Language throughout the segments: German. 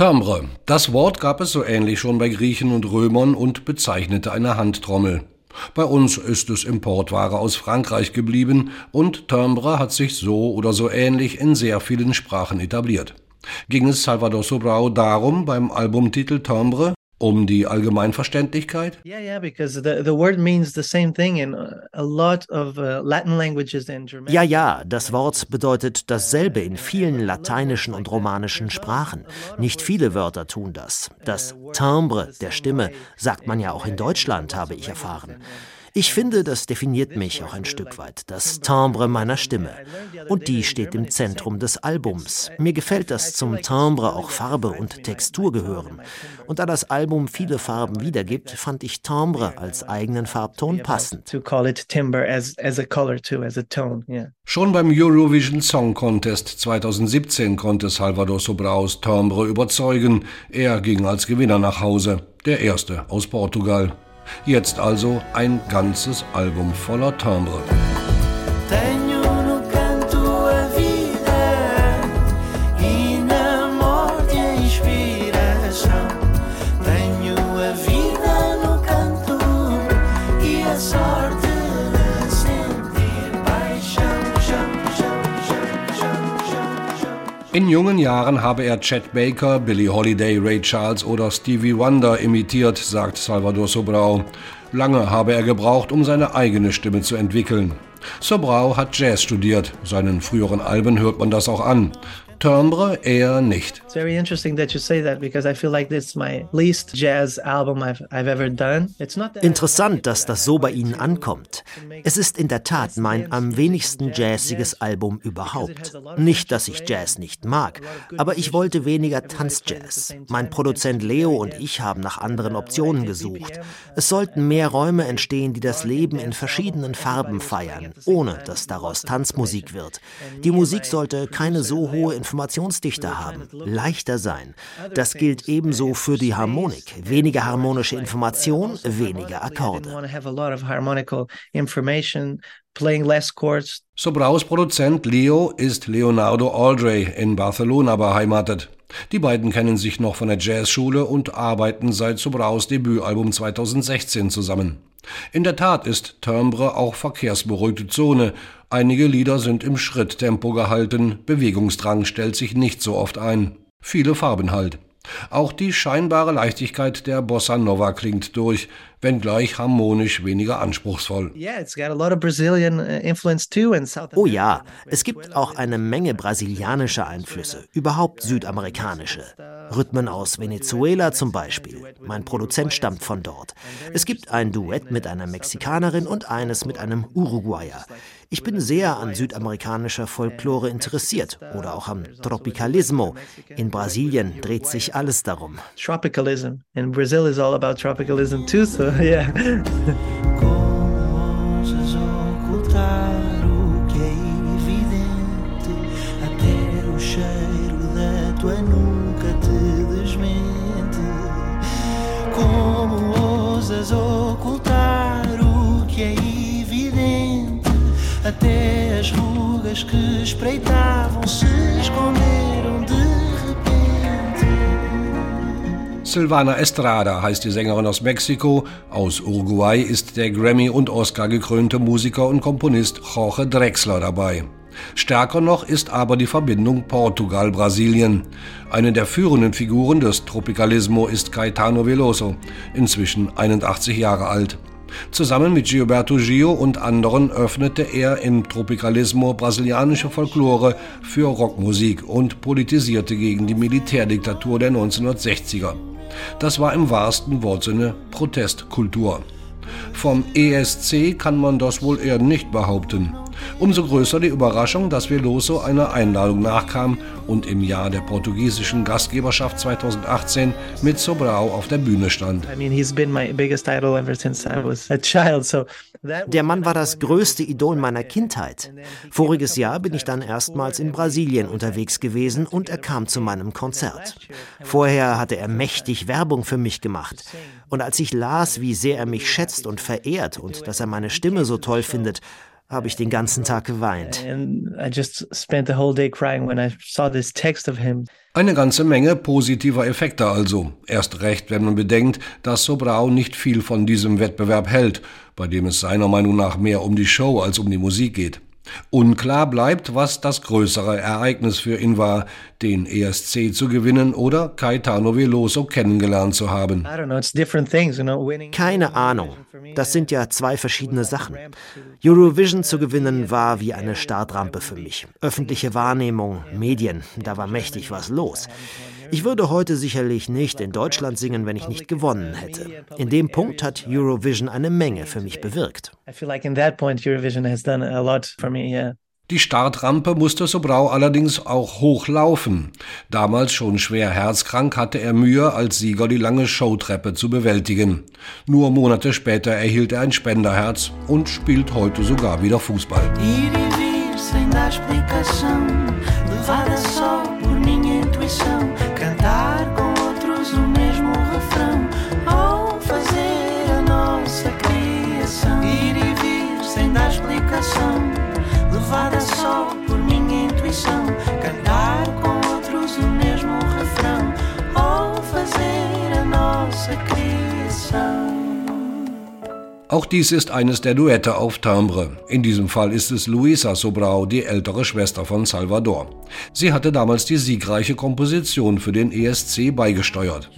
Timbre. Das Wort gab es so ähnlich schon bei Griechen und Römern und bezeichnete eine Handtrommel. Bei uns ist es Importware aus Frankreich geblieben und Timbre hat sich so oder so ähnlich in sehr vielen Sprachen etabliert. Ging es Salvador Sobral darum, beim Albumtitel Timbre um die Allgemeinverständlichkeit? Yeah, yeah, because the, the word means the same thing in a lot of uh, Latin languages and German. Ja, ja, das Wort bedeutet dasselbe in vielen lateinischen und romanischen Sprachen. Nicht viele Wörter tun das. Das Timbre der Stimme sagt man ja auch in Deutschland, habe ich erfahren. Ich finde, das definiert mich auch ein Stück weit, das Timbre meiner Stimme. Und die steht im Zentrum des Albums. Mir gefällt, dass zum Timbre auch Farbe und Textur gehören. Und da das Album viele Farben wiedergibt, fand ich Timbre als eigenen Farbton passend. Schon beim Eurovision Song Contest 2017 konnte Salvador Sobraus Timbre überzeugen. Er ging als Gewinner nach Hause, der erste aus Portugal. Jetzt also ein ganzes Album voller Timbre. In jungen Jahren habe er Chet Baker, Billie Holiday, Ray Charles oder Stevie Wonder imitiert, sagt Salvador Sobrau. Lange habe er gebraucht, um seine eigene Stimme zu entwickeln. Sobrau hat Jazz studiert. Seinen früheren Alben hört man das auch an. Timbre eher nicht. It's very interesting that you say that because I feel like this is my least jazz album I've, I've ever done. It's not that Interessant, dass das so bei Ihnen ankommt. Es ist in der Tat mein am wenigsten jazziges Album überhaupt. Nicht, dass ich Jazz nicht mag, aber ich wollte weniger Tanzjazz. Mein Produzent Leo und ich haben nach anderen Optionen gesucht. Es sollten mehr Räume entstehen, die das Leben in verschiedenen Farben feiern, ohne dass daraus Tanzmusik wird. Die Musik sollte keine so hohe Informationsdichte haben, leichter sein. Das gilt ebenso für die Harmonik. Weniger harmonische Information, weniger Akkorde. Sobraus Produzent Leo ist Leonardo Aldrey in Barcelona beheimatet. Die beiden kennen sich noch von der Jazzschule und arbeiten seit Sobraus Debütalbum 2016 zusammen. In der Tat ist Timbre auch verkehrsberuhigte Zone. Einige Lieder sind im Schritttempo gehalten, Bewegungsdrang stellt sich nicht so oft ein. Viele Farben halt. Auch die scheinbare Leichtigkeit der Bossa Nova klingt durch, wenngleich harmonisch weniger anspruchsvoll. Uh, oh ja, es gibt auch eine Menge brasilianischer Einflüsse, überhaupt südamerikanische. Rhythmen aus Venezuela zum Beispiel. Mein Produzent stammt von dort. Es gibt ein Duett mit einer Mexikanerin und eines mit einem Uruguayer. Ich bin sehr an südamerikanischer Folklore interessiert oder auch am Tropicalismo. In Brasilien dreht sich alles darum. Tropicalism. In Brazil is all about tropicalism too, so Como ousas ocultar o que é evidente? Até o cheiro da tua nuca te desmente. Como ousas ocultar o que é evidente? Até as rugas que espreitavam se esconder. Silvana Estrada heißt die Sängerin aus Mexiko. Aus Uruguay ist der Grammy- und Oscar-gekrönte Musiker und Komponist Jorge Drexler dabei. Stärker noch ist aber die Verbindung Portugal-Brasilien. Eine der führenden Figuren des Tropicalismo ist Caetano Veloso, inzwischen 81 Jahre alt. Zusammen mit Gilberto Gio und anderen öffnete er im Tropicalismo brasilianische Folklore für Rockmusik und politisierte gegen die Militärdiktatur der 1960er. Das war im wahrsten Wortsinne Protestkultur. Vom ESC kann man das wohl eher nicht behaupten. Umso größer die Überraschung, dass Veloso einer Einladung nachkam und im Jahr der portugiesischen Gastgeberschaft 2018 mit Sobrao auf der Bühne stand. Der Mann war das größte Idol meiner Kindheit. Voriges Jahr bin ich dann erstmals in Brasilien unterwegs gewesen und er kam zu meinem Konzert. Vorher hatte er mächtig Werbung für mich gemacht. Und als ich las, wie sehr er mich schätzt und verehrt und dass er meine Stimme so toll findet, habe ich den ganzen Tag geweint. Eine ganze Menge positiver Effekte also. Erst recht, wenn man bedenkt, dass Sobrau nicht viel von diesem Wettbewerb hält, bei dem es seiner Meinung nach mehr um die Show als um die Musik geht. Unklar bleibt, was das größere Ereignis für ihn war, den ESC zu gewinnen oder Caetano Veloso kennengelernt zu haben. Keine Ahnung. Das sind ja zwei verschiedene Sachen. Eurovision zu gewinnen war wie eine Startrampe für mich. Öffentliche Wahrnehmung, Medien, da war mächtig was los. Ich würde heute sicherlich nicht in Deutschland singen, wenn ich nicht gewonnen hätte. In dem Punkt hat Eurovision eine Menge für mich bewirkt. Die Startrampe musste Sobrau allerdings auch hochlaufen. Damals schon schwer herzkrank hatte er Mühe, als Sieger die lange Showtreppe zu bewältigen. Nur Monate später erhielt er ein Spenderherz und spielt heute sogar wieder Fußball. levada só por minha intuição, cantar com outros o mesmo refrão, ao fazer a nossa criação, ir e vir sem dar explicação, levada só Auch dies ist eines der Duette auf Timbre. In diesem Fall ist es Luisa Sobrao, die ältere Schwester von Salvador. Sie hatte damals die siegreiche Komposition für den ESC beigesteuert.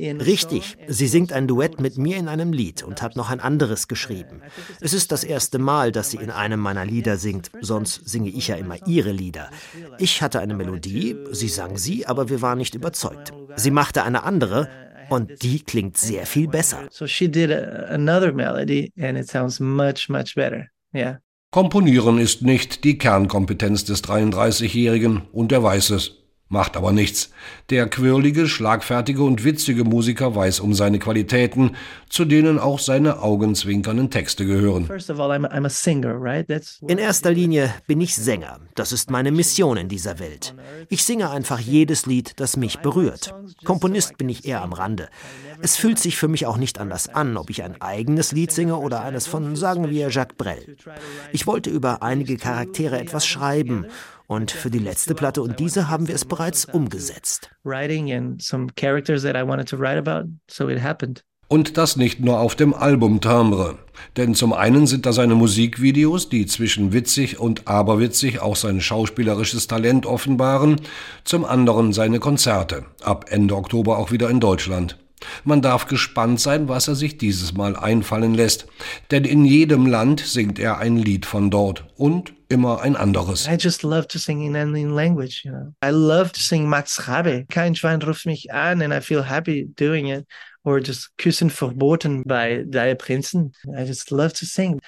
Richtig, sie singt ein Duett mit mir in einem Lied und hat noch ein anderes geschrieben. Es ist das erste Mal, dass sie in einem meiner Lieder singt, sonst singe ich ja immer ihre Lieder. Ich hatte eine Melodie, sie sang sie, aber wir waren nicht überzeugt. Sie machte eine andere, und die klingt sehr viel besser. So she did another melody and it sounds much much better. Yeah. Komponieren ist nicht die Kernkompetenz des 33-Jährigen und er weiß es. Macht aber nichts. Der quirlige, schlagfertige und witzige Musiker weiß um seine Qualitäten, zu denen auch seine augenzwinkernden Texte gehören. In erster Linie bin ich Sänger. Das ist meine Mission in dieser Welt. Ich singe einfach jedes Lied, das mich berührt. Komponist bin ich eher am Rande. Es fühlt sich für mich auch nicht anders an, ob ich ein eigenes Lied singe oder eines von, sagen wir, Jacques Brel. Ich wollte über einige Charaktere etwas schreiben und für die letzte Platte und diese haben wir es bereits umgesetzt. Und das nicht nur auf dem Album Timbre. Denn zum einen sind da seine Musikvideos, die zwischen witzig und aberwitzig auch sein schauspielerisches Talent offenbaren, zum anderen seine Konzerte, ab Ende Oktober auch wieder in Deutschland. Man darf gespannt sein, was er sich dieses Mal einfallen lässt, denn in jedem Land singt er ein Lied von dort und immer ein anderes. I just love to sing in any language, you know. I love to sing Max Rabe. Kein Schwein ruft mich an and I feel happy doing it. Or just Küssen verboten bei Drei Prinzen. I just love to sing.